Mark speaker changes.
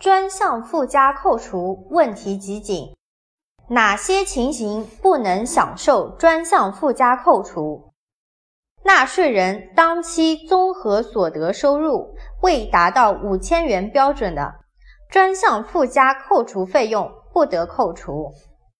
Speaker 1: 专项附加扣除问题集锦。哪些情形不能享受专项附加扣除？纳税人当期综合所得收入未达到五千元标准的专项附加扣除费用不得扣除。